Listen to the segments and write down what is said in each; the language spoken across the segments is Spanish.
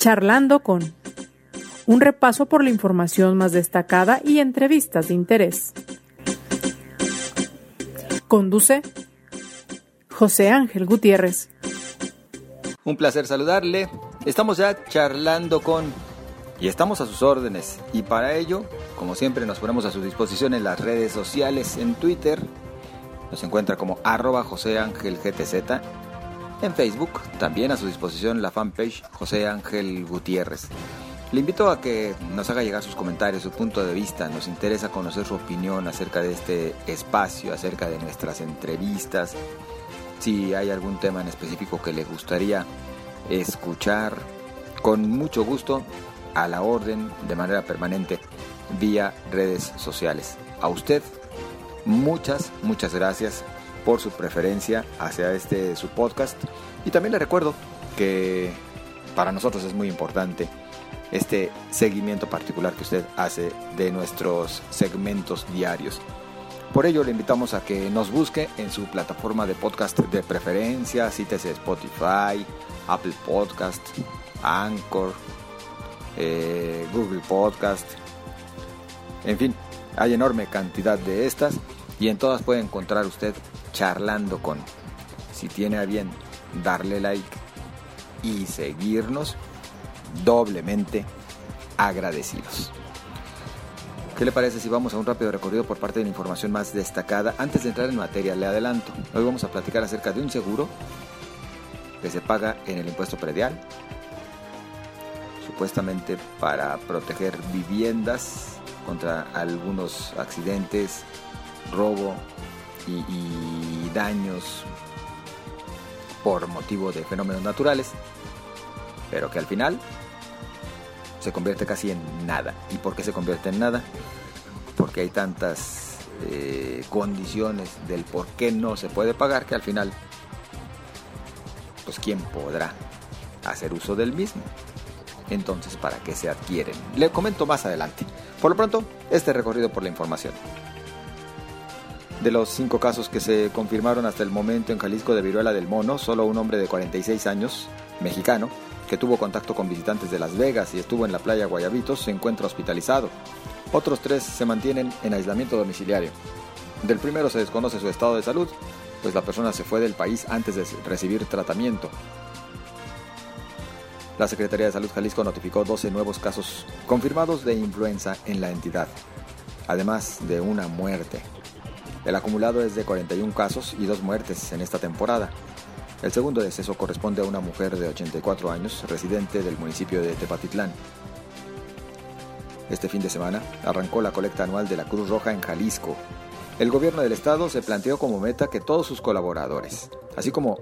Charlando con un repaso por la información más destacada y entrevistas de interés. Conduce José Ángel Gutiérrez. Un placer saludarle. Estamos ya charlando con y estamos a sus órdenes. Y para ello, como siempre, nos ponemos a su disposición en las redes sociales, en Twitter. Nos encuentra como arroba José Ángel. En Facebook, también a su disposición la fanpage José Ángel Gutiérrez. Le invito a que nos haga llegar sus comentarios, su punto de vista. Nos interesa conocer su opinión acerca de este espacio, acerca de nuestras entrevistas. Si hay algún tema en específico que le gustaría escuchar, con mucho gusto a la orden de manera permanente vía redes sociales. A usted, muchas, muchas gracias por su preferencia hacia este su podcast. Y también le recuerdo que para nosotros es muy importante este seguimiento particular que usted hace de nuestros segmentos diarios. Por ello le invitamos a que nos busque en su plataforma de podcast de preferencia, cítese Spotify, Apple Podcast, Anchor, eh, Google Podcast, en fin, hay enorme cantidad de estas y en todas puede encontrar usted charlando con. Si tiene a bien darle like y seguirnos, doblemente agradecidos. ¿Qué le parece si vamos a un rápido recorrido por parte de la información más destacada? Antes de entrar en materia, le adelanto. Hoy vamos a platicar acerca de un seguro que se paga en el impuesto predial, supuestamente para proteger viviendas contra algunos accidentes, robo y, daños por motivo de fenómenos naturales, pero que al final se convierte casi en nada. ¿Y por qué se convierte en nada? Porque hay tantas eh, condiciones del por qué no se puede pagar que al final, pues quién podrá hacer uso del mismo entonces para qué se adquieren. Le comento más adelante. Por lo pronto, este recorrido por la información. De los cinco casos que se confirmaron hasta el momento en Jalisco de viruela del mono, solo un hombre de 46 años, mexicano, que tuvo contacto con visitantes de Las Vegas y estuvo en la playa Guayabitos, se encuentra hospitalizado. Otros tres se mantienen en aislamiento domiciliario. Del primero se desconoce su estado de salud, pues la persona se fue del país antes de recibir tratamiento. La Secretaría de Salud Jalisco notificó 12 nuevos casos confirmados de influenza en la entidad, además de una muerte. El acumulado es de 41 casos y dos muertes en esta temporada. El segundo deceso corresponde a una mujer de 84 años, residente del municipio de Tepatitlán. Este fin de semana arrancó la colecta anual de la Cruz Roja en Jalisco. El gobierno del estado se planteó como meta que todos sus colaboradores, así como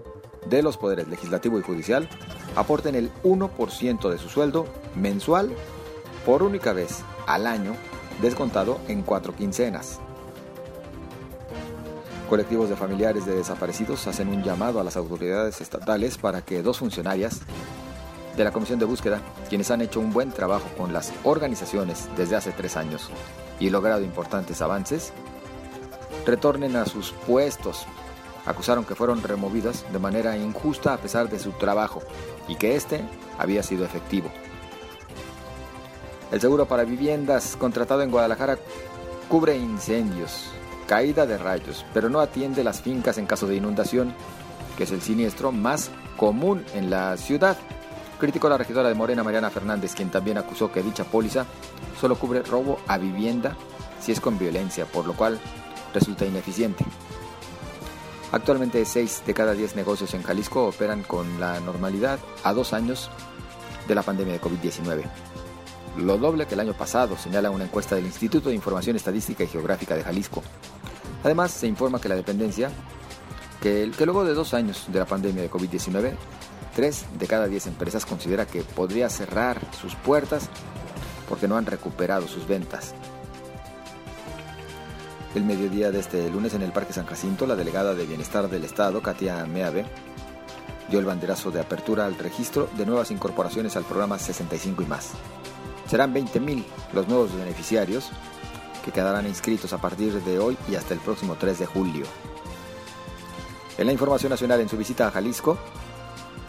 de los poderes legislativo y judicial, aporten el 1% de su sueldo mensual por única vez al año, descontado en cuatro quincenas. Colectivos de familiares de desaparecidos hacen un llamado a las autoridades estatales para que dos funcionarias de la Comisión de Búsqueda, quienes han hecho un buen trabajo con las organizaciones desde hace tres años y logrado importantes avances, retornen a sus puestos acusaron que fueron removidas de manera injusta a pesar de su trabajo y que este había sido efectivo. El seguro para viviendas contratado en Guadalajara cubre incendios, caída de rayos, pero no atiende las fincas en caso de inundación, que es el siniestro más común en la ciudad. Criticó la regidora de Morena, Mariana Fernández, quien también acusó que dicha póliza solo cubre robo a vivienda si es con violencia, por lo cual resulta ineficiente. Actualmente 6 de cada 10 negocios en Jalisco operan con la normalidad a dos años de la pandemia de COVID-19. Lo doble que el año pasado, señala una encuesta del Instituto de Información Estadística y Geográfica de Jalisco. Además, se informa que la dependencia, que, que luego de dos años de la pandemia de COVID-19, 3 de cada 10 empresas considera que podría cerrar sus puertas porque no han recuperado sus ventas. El mediodía de este lunes en el Parque San Jacinto, la delegada de Bienestar del Estado, Katia Meave, dio el banderazo de apertura al registro de nuevas incorporaciones al programa 65 y más. Serán 20.000 los nuevos beneficiarios que quedarán inscritos a partir de hoy y hasta el próximo 3 de julio. En la información nacional, en su visita a Jalisco,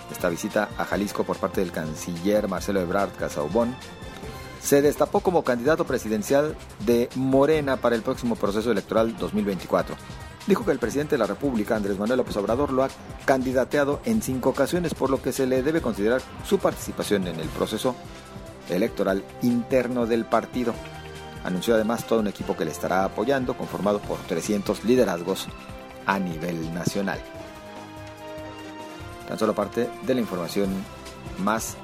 esta visita a Jalisco por parte del canciller Marcelo Ebrard Casaubon, se destapó como candidato presidencial de Morena para el próximo proceso electoral 2024. Dijo que el presidente de la República, Andrés Manuel López Obrador, lo ha candidateado en cinco ocasiones, por lo que se le debe considerar su participación en el proceso electoral interno del partido. Anunció además todo un equipo que le estará apoyando, conformado por 300 liderazgos a nivel nacional. Tan solo parte de la información más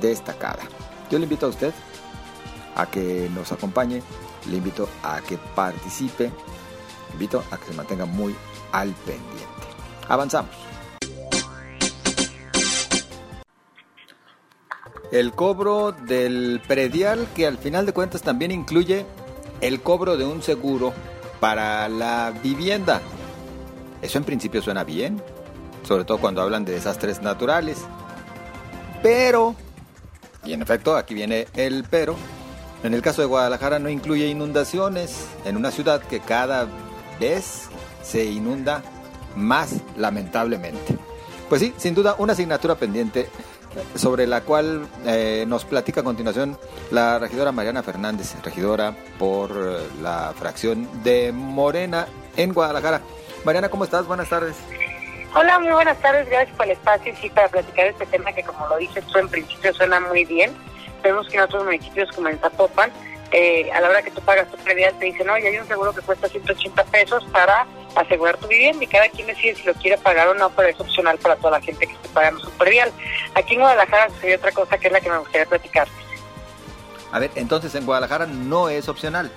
destacada. Yo le invito a usted a que nos acompañe, le invito a que participe, le invito a que se mantenga muy al pendiente. Avanzamos. El cobro del predial que al final de cuentas también incluye el cobro de un seguro para la vivienda. Eso en principio suena bien, sobre todo cuando hablan de desastres naturales. Pero, y en efecto aquí viene el pero, en el caso de Guadalajara no incluye inundaciones en una ciudad que cada vez se inunda más lamentablemente. Pues sí, sin duda una asignatura pendiente sobre la cual eh, nos platica a continuación la regidora Mariana Fernández, regidora por eh, la fracción de Morena en Guadalajara. Mariana, ¿cómo estás? Buenas tardes. Hola, muy buenas tardes, gracias por el espacio y sí, para platicar este tema que como lo dices tú en principio suena muy bien. Vemos que en otros municipios como en Zapopan, eh, a la hora que tú pagas tu predial te dicen, oye, hay un seguro que cuesta 180 pesos para asegurar tu vivienda y cada quien decide si lo quiere pagar o no, pero es opcional para toda la gente que esté pagando su predial. Aquí en Guadalajara sucedió otra cosa que es la que me gustaría platicar. A ver, entonces en Guadalajara no es opcional.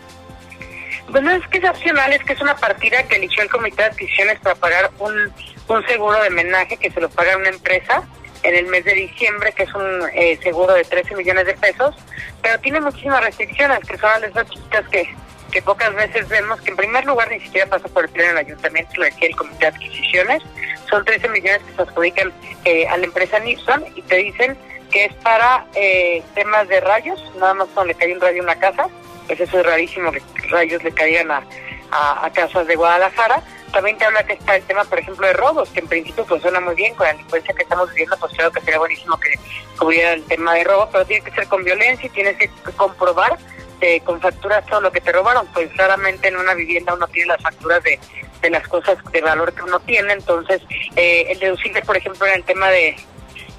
Pues no es que es opcional, es que es una partida que eligió el Comité de Adquisiciones para pagar un, un seguro de menaje que se lo paga una empresa en el mes de diciembre, que es un eh, seguro de 13 millones de pesos, pero tiene muchísimas restricciones, que son las chiquitas que, que pocas veces vemos, que en primer lugar ni siquiera pasa por el pleno del ayuntamiento, lo decía el comité de adquisiciones, son 13 millones que se adjudican eh, a la empresa Nixon y te dicen que es para eh, temas de rayos, nada más cuando le cae un rayo a una casa, pues eso es rarísimo que rayos le caigan a, a, casas de Guadalajara, también te habla que está el tema, por ejemplo, de robos, que en principio funciona muy bien con la delincuencia que estamos viviendo, pues creo que sería buenísimo que cubriera el tema de robo, pero tiene que ser con violencia y tienes que comprobar eh, con facturas todo lo que te robaron, pues claramente en una vivienda uno tiene las facturas de, de las cosas de valor que uno tiene, entonces eh, el deducible, por ejemplo, en el tema de,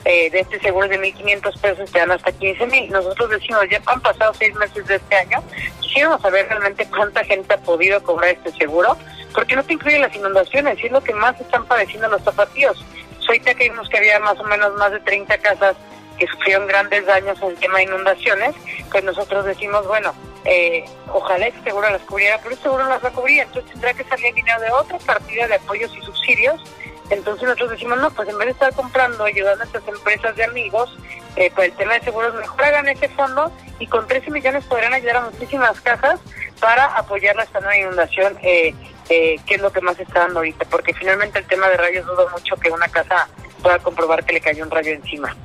eh, de este seguro de 1.500 pesos te dan hasta 15.000. Nosotros decimos, ya han pasado seis meses de este año, quisiéramos saber realmente cuánta gente ha podido cobrar este seguro, porque no te incluye las inundaciones, y es lo que más están padeciendo los zapatillos. Ahorita que vimos que había más o menos más de 30 casas que sufrieron grandes daños en el tema de inundaciones, pues nosotros decimos, bueno, eh, ojalá el seguro las cubriera, pero el seguro no las va a cubrir, entonces tendrá que salir dinero de otra partida de apoyos y subsidios entonces nosotros decimos, no, pues en vez de estar comprando, ayudando a estas empresas de amigos, eh, pues el tema de seguros, mejor hagan ese fondo y con 13 millones podrán ayudar a muchísimas casas para apoyar esta nueva inundación, eh, eh, que es lo que más está dando ahorita, porque finalmente el tema de rayos dudo mucho que una casa pueda comprobar que le cayó un rayo encima.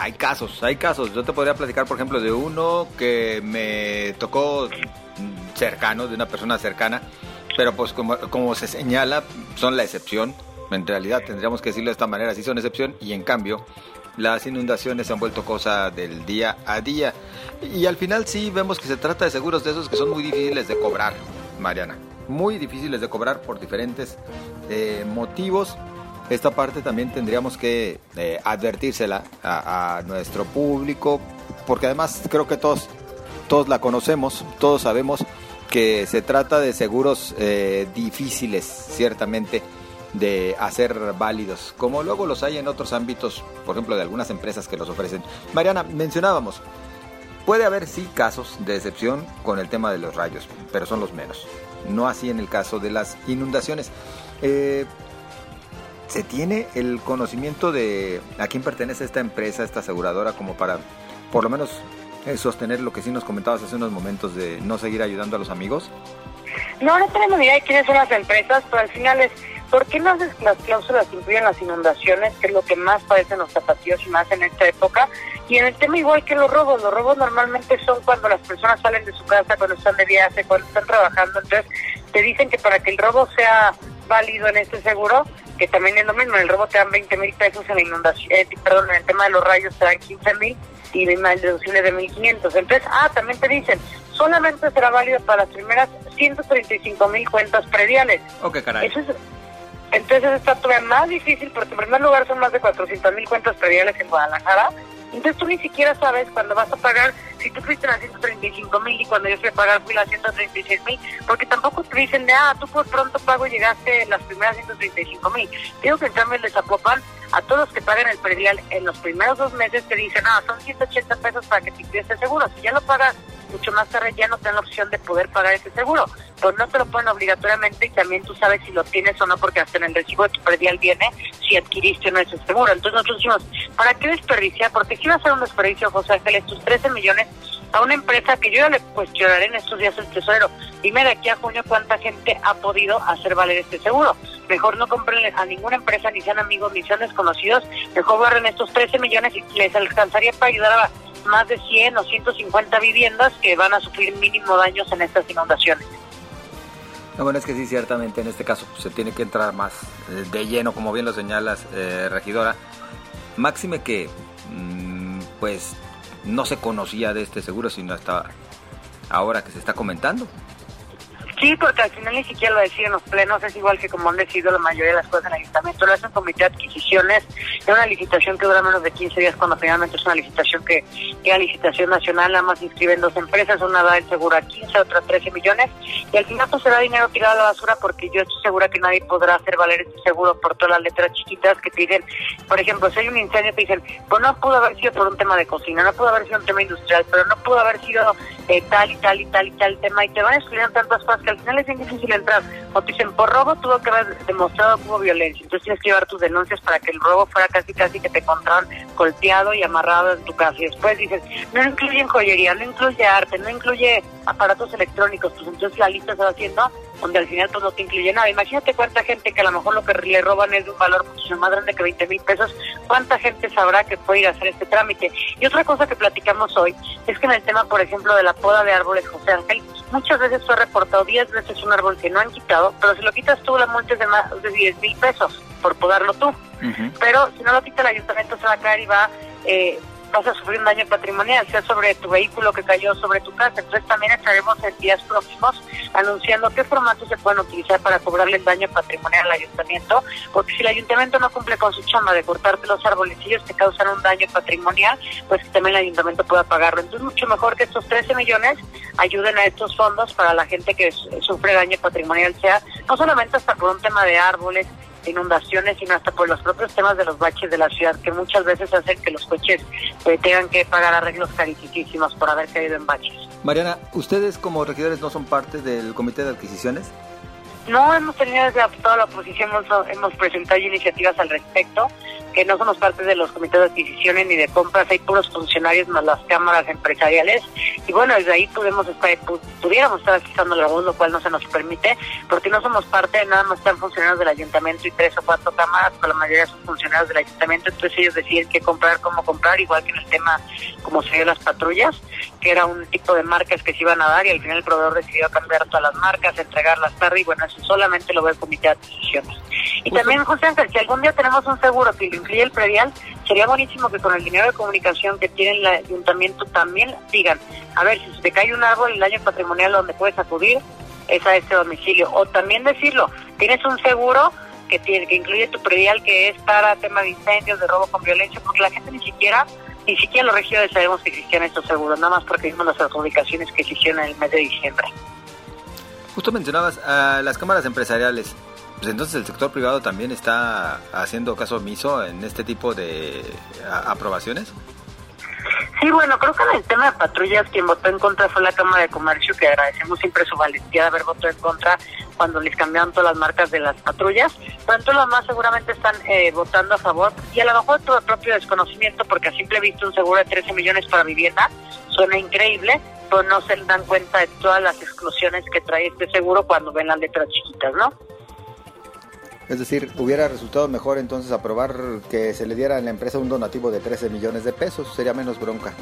Hay casos, hay casos. Yo te podría platicar, por ejemplo, de uno que me tocó cercano, de una persona cercana, pero pues como, como se señala, son la excepción en realidad tendríamos que decirlo de esta manera, sí son excepción y en cambio las inundaciones se han vuelto cosa del día a día. Y al final sí vemos que se trata de seguros de esos que son muy difíciles de cobrar, Mariana. Muy difíciles de cobrar por diferentes eh, motivos. Esta parte también tendríamos que eh, advertírsela a, nuestro público, porque además creo que todos, todos la conocemos, todos sabemos que se trata de seguros eh, difíciles, ciertamente de hacer válidos, como luego los hay en otros ámbitos, por ejemplo, de algunas empresas que los ofrecen. Mariana, mencionábamos, puede haber sí casos de excepción con el tema de los rayos, pero son los menos. No así en el caso de las inundaciones. Eh, ¿Se tiene el conocimiento de a quién pertenece esta empresa, esta aseguradora, como para por lo menos eh, sostener lo que sí nos comentabas hace unos momentos de no seguir ayudando a los amigos? No, no tenemos idea de quiénes son las empresas, pero al final es ¿Por qué no las cláusulas incluyen las inundaciones, que es lo que más padecen los zapatillos y más en esta época? Y en el tema igual que los robos, los robos normalmente son cuando las personas salen de su casa, cuando están de viaje, cuando están trabajando. Entonces te dicen que para que el robo sea válido en este seguro, que también es lo mismo, en el robo te dan 20 mil pesos, en la inundación, eh, perdón, en el tema de los rayos te dan 15 mil y el deducible de 1.500. Entonces, ah, también te dicen, solamente será válido para las primeras 135 mil cuentas prediales. Ok, caray. Eso es, entonces está todavía más difícil porque en primer lugar son más de 400 mil cuentas prediales en Guadalajara entonces tú ni siquiera sabes cuándo vas a pagar, si tú fuiste a 135 mil y cuando yo fui a pagar fui a 136 mil, porque tampoco te dicen de, ah, tú por pronto pago llegaste las primeras 135 mil. Digo que en cambio el de Zapopan, a todos los que pagan el predial en los primeros dos meses te dicen, ah, son 180 pesos para que te este seguro. Si ya lo pagas mucho más tarde ya no te la opción de poder pagar ese seguro. Pues no te lo ponen obligatoriamente y también tú sabes si lo tienes o no, porque hasta en el recibo de tu predial viene si adquiriste o no ese seguro. Entonces nosotros decimos, ¿para qué desperdiciar? Porque si va a ser un desperdicio, José Ángel, estos 13 millones a una empresa que yo ya le cuestionaré en estos días el tesorero. Dime de aquí a junio cuánta gente ha podido hacer valer este seguro. Mejor no compren a ninguna empresa, ni sean amigos, ni sean desconocidos. Mejor barren estos 13 millones y les alcanzaría para ayudar a más de 100 o 150 viviendas que van a sufrir mínimo daños en estas inundaciones. Lo bueno es que sí, ciertamente en este caso pues, se tiene que entrar más eh, de lleno, como bien lo señalas, eh, regidora. Máxime que, mm, pues, no se conocía de este seguro, sino hasta ahora que se está comentando. Sí, porque al final ni siquiera lo deciden los plenos, es igual que como han decidido la mayoría de las cosas en el ayuntamiento, lo hace un comité de adquisiciones, es una licitación que dura menos de 15 días cuando finalmente es una licitación que queda licitación nacional, nada más inscriben dos empresas, una da el seguro a 15, otra a 13 millones, y al final pues será dinero tirado a la basura porque yo estoy segura que nadie podrá hacer valer este seguro por todas las letras chiquitas que dicen, por ejemplo, si hay un incendio te dicen, pues no pudo haber sido por un tema de cocina, no pudo haber sido un tema industrial, pero no pudo haber sido eh, tal y tal y tal y tal tema, y te van excluyendo tantas cosas que al final es bien difícil entrar. O te dicen, por robo tuvo que haber demostrado que hubo violencia. Entonces tienes que llevar tus denuncias para que el robo fuera casi casi que te encontraron golpeado y amarrado en tu casa. Y después dices, no incluye joyería, no incluye arte, no incluye aparatos electrónicos. Pues entonces la lista se haciendo donde al final pues no te incluye nada. Imagínate cuánta gente que a lo mejor lo que le roban es de un valor mucho más grande que 20 mil pesos, cuánta gente sabrá que puede ir a hacer este trámite. Y otra cosa que platicamos hoy es que en el tema, por ejemplo, de la poda de árboles, José Ángel, muchas veces fue reportado 10 veces un árbol que no han quitado, pero si lo quitas tú, la multa es de más de 10 mil pesos por podarlo tú. Pero si no lo quita el ayuntamiento, se va a caer y va... Eh, vas a sufrir un daño patrimonial, sea sobre tu vehículo que cayó sobre tu casa. Entonces también estaremos en días próximos anunciando qué formatos se pueden utilizar para cobrarle el daño patrimonial al ayuntamiento, porque si el ayuntamiento no cumple con su chamba de cortarte los arbolecillos que causan un daño patrimonial, pues también el ayuntamiento pueda pagarlo. Entonces mucho mejor que estos 13 millones ayuden a estos fondos para la gente que sufre daño patrimonial, sea no solamente hasta por un tema de árboles, inundaciones, sino hasta por los propios temas de los baches de la ciudad, que muchas veces hacen que los coches eh, tengan que pagar arreglos carísimos por haber caído en baches. Mariana, ¿ustedes como regidores no son parte del comité de adquisiciones? No hemos tenido desde toda la oposición, hemos, hemos presentado iniciativas al respecto que no somos parte de los comités de adquisiciones ni de compras, hay puros funcionarios más las cámaras empresariales y bueno, desde ahí podemos estar, pudiéramos estar adquisando la voz, lo cual no se nos permite, porque no somos parte, nada más están funcionarios del ayuntamiento y tres o cuatro cámaras, pero la mayoría son funcionarios del ayuntamiento, entonces ellos deciden qué comprar, cómo comprar, igual que en el tema como se dio las patrullas, que era un tipo de marcas que se iban a dar y al final el proveedor decidió cambiar todas las marcas, entregarlas tarde y bueno, eso solamente lo ve el comité de adquisiciones. Y también, José Ángel, si algún día tenemos un seguro que incluye el predial, sería buenísimo que con el dinero de comunicación que tiene el ayuntamiento también digan, a ver, si se te cae un árbol, el daño patrimonial donde puedes acudir es a este domicilio. O también decirlo, tienes un seguro que tiene que incluye tu predial que es para tema de incendios, de robo con violencia, porque la gente ni siquiera ni siquiera los regiones sabemos que existían estos seguros, nada más porque vimos las adjudicaciones que existieron en el mes de diciembre. Justo mencionabas las cámaras empresariales pues entonces el sector privado también está haciendo caso omiso en este tipo de aprobaciones. Sí, bueno, creo que en el tema de patrullas quien votó en contra fue la Cámara de Comercio, que agradecemos siempre su valentía de haber votado en contra cuando les cambiaron todas las marcas de las patrullas. Pero los más seguramente están eh, votando a favor y a lo mejor todo el propio desconocimiento, porque a simple vista un seguro de 13 millones para vivienda suena increíble, pero no se dan cuenta de todas las exclusiones que trae este seguro cuando ven las letras chiquitas, ¿no? Es decir, hubiera resultado mejor entonces aprobar que se le diera a la empresa un donativo de 13 millones de pesos, sería menos bronca.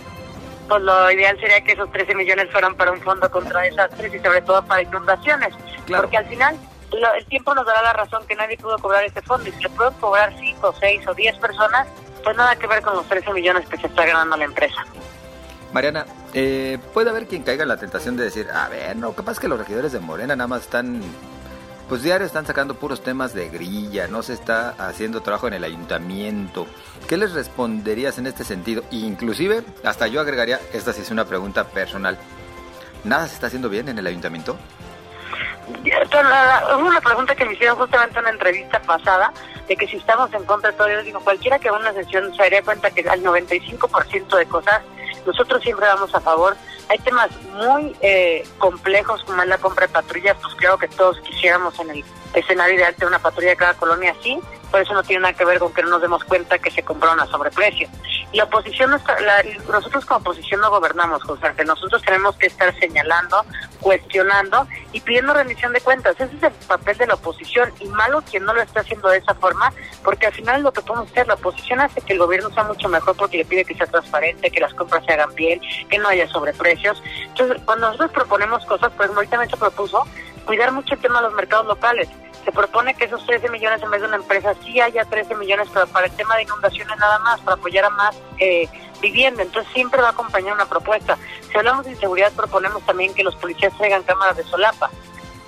Pues lo ideal sería que esos 13 millones fueran para un fondo contra desastres y sobre todo para inundaciones, porque al final el tiempo nos dará la razón que nadie pudo cobrar este fondo y si le pueden cobrar 5, 6 o 10 personas, pues nada que ver con los 13 millones que se está ganando la empresa. Mariana, eh, puede haber quien caiga en la tentación de decir, a ver, no, capaz que los regidores de Morena nada más están, pues diario están sacando puros temas de grilla, no se está haciendo trabajo en el ayuntamiento. ¿Qué les responderías en este sentido? Inclusive, hasta yo agregaría, esta sí es una pregunta personal, ¿nada se está haciendo bien en el ayuntamiento? Es una pregunta que me hicieron justamente en una entrevista pasada, de que si estamos en contra de todo, yo digo, cualquiera que va a una sesión se daría cuenta que al 95% de cosas nosotros siempre vamos a favor. Hay temas muy eh, complejos como es la compra de patrullas, pues creo que todos quisiéramos en el escenario ideal de una patrulla de cada colonia así, por eso no tiene nada que ver con que no nos demos cuenta que se compraron a sobreprecio. La oposición, la, nosotros como oposición no gobernamos, José, que nosotros tenemos que estar señalando, cuestionando y pidiendo rendición de cuentas. Ese es el papel de la oposición y malo quien no lo está haciendo de esa forma, porque al final lo que podemos hacer, la oposición hace que el gobierno sea mucho mejor porque le pide que sea transparente, que las compras se hagan bien, que no haya sobreprecios. Entonces, cuando nosotros proponemos cosas, pues ahorita se propuso cuidar mucho el tema de los mercados locales se propone que esos 13 millones en vez de una empresa sí haya 13 millones pero para el tema de inundaciones nada más, para apoyar a más eh, vivienda. Entonces siempre va a acompañar una propuesta. Si hablamos de inseguridad, proponemos también que los policías traigan cámaras de solapa.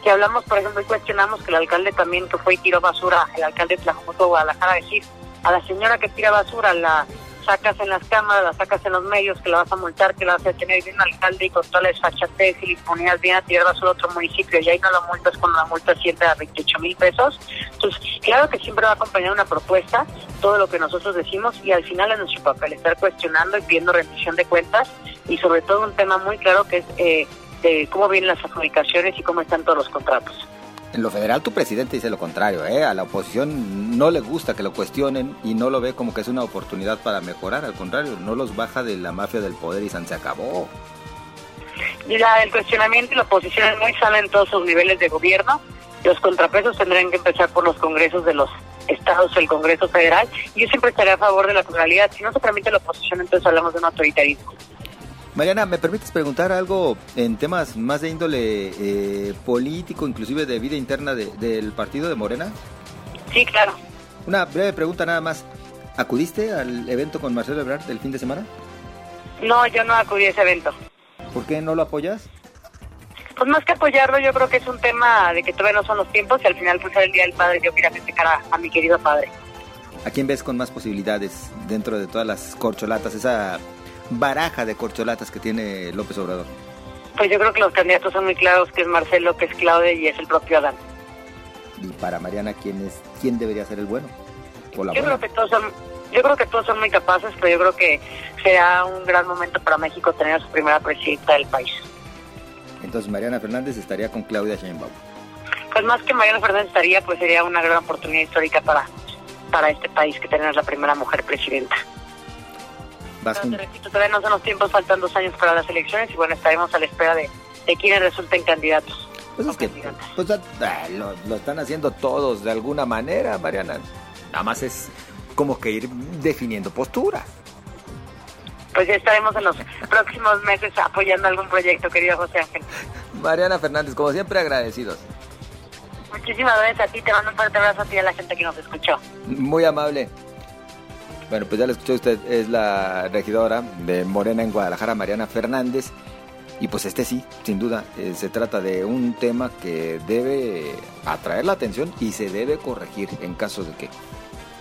Si hablamos, por ejemplo, y cuestionamos que el alcalde también que fue y tiró basura, el alcalde de Tlajomulco, Guadalajara, decir a la señora que tira basura, la sacas en las cámaras, las sacas en los medios, que la vas a multar, que la vas a tener bien alcalde y con toda la desfachatez y ponías bien a tirar basura a otro municipio y ahí no la multas cuando la multa siempre a 28 mil pesos. Entonces, claro que siempre va a acompañar una propuesta, todo lo que nosotros decimos y al final es nuestro papel estar cuestionando y pidiendo rendición de cuentas y sobre todo un tema muy claro que es eh, de cómo vienen las adjudicaciones y cómo están todos los contratos. En lo federal tu presidente dice lo contrario, ¿eh? a la oposición no le gusta que lo cuestionen y no lo ve como que es una oportunidad para mejorar, al contrario, no los baja de la mafia del poder y se acabó. La, el cuestionamiento y la oposición es muy sana en todos sus niveles de gobierno. Los contrapesos tendrían que empezar por los congresos de los estados, el Congreso Federal. Yo siempre estaré a favor de la pluralidad. Si no se permite la oposición, entonces hablamos de un autoritarismo. Mariana, ¿me permites preguntar algo en temas más de índole eh, político, inclusive de vida interna del partido de Morena? Sí, claro. Una breve pregunta nada más. ¿Acudiste al evento con Marcelo Ebrard del fin de semana? No, yo no acudí a ese evento. ¿Por qué no lo apoyas? Pues más que apoyarlo, yo creo que es un tema de que todavía no son los tiempos y al final pues el Día del Padre yo quería festejar a, a mi querido padre. ¿A quién ves con más posibilidades dentro de todas las corcholatas? Esa baraja de corcholatas que tiene López Obrador? Pues yo creo que los candidatos son muy claros, que es Marcelo, que es Claudia y es el propio Adán. Y para Mariana, ¿quién es quién debería ser el bueno? yo creo que todos son yo creo que todos son muy capaces, pero yo creo que será un gran momento para México tener a su primera presidenta del país. Entonces Mariana Fernández estaría con Claudia Sheinbaum. Pues más que Mariana Fernández estaría, pues sería una gran oportunidad histórica para para este país que tener la primera mujer presidenta. Vas todavía no son los tiempos, faltan dos años para las elecciones y bueno, estaremos a la espera de, de quienes resulten candidatos. Pues es que pues, ah, lo, lo, están haciendo todos de alguna manera, Mariana. Nada más es como que ir definiendo postura. Pues ya estaremos en los próximos meses apoyando algún proyecto, querido José Ángel. Mariana Fernández, como siempre, agradecidos. Muchísimas gracias a ti, te mando un fuerte abrazo a ti y a la gente que nos escuchó. Muy amable. Bueno, pues ya lo escuchó usted, es la regidora de Morena en Guadalajara, Mariana Fernández. Y pues este sí, sin duda, eh, se trata de un tema que debe atraer la atención y se debe corregir en caso de que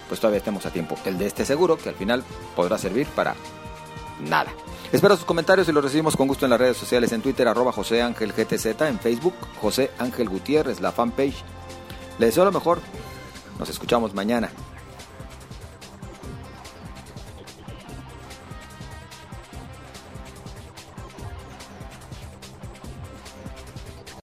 pues todavía estemos a tiempo. El de este seguro, que al final podrá servir para nada. Espero sus comentarios y los recibimos con gusto en las redes sociales, en Twitter, arroba José Ángel GTZ, en Facebook, José Ángel Gutiérrez, la fanpage. Les deseo lo mejor. Nos escuchamos mañana.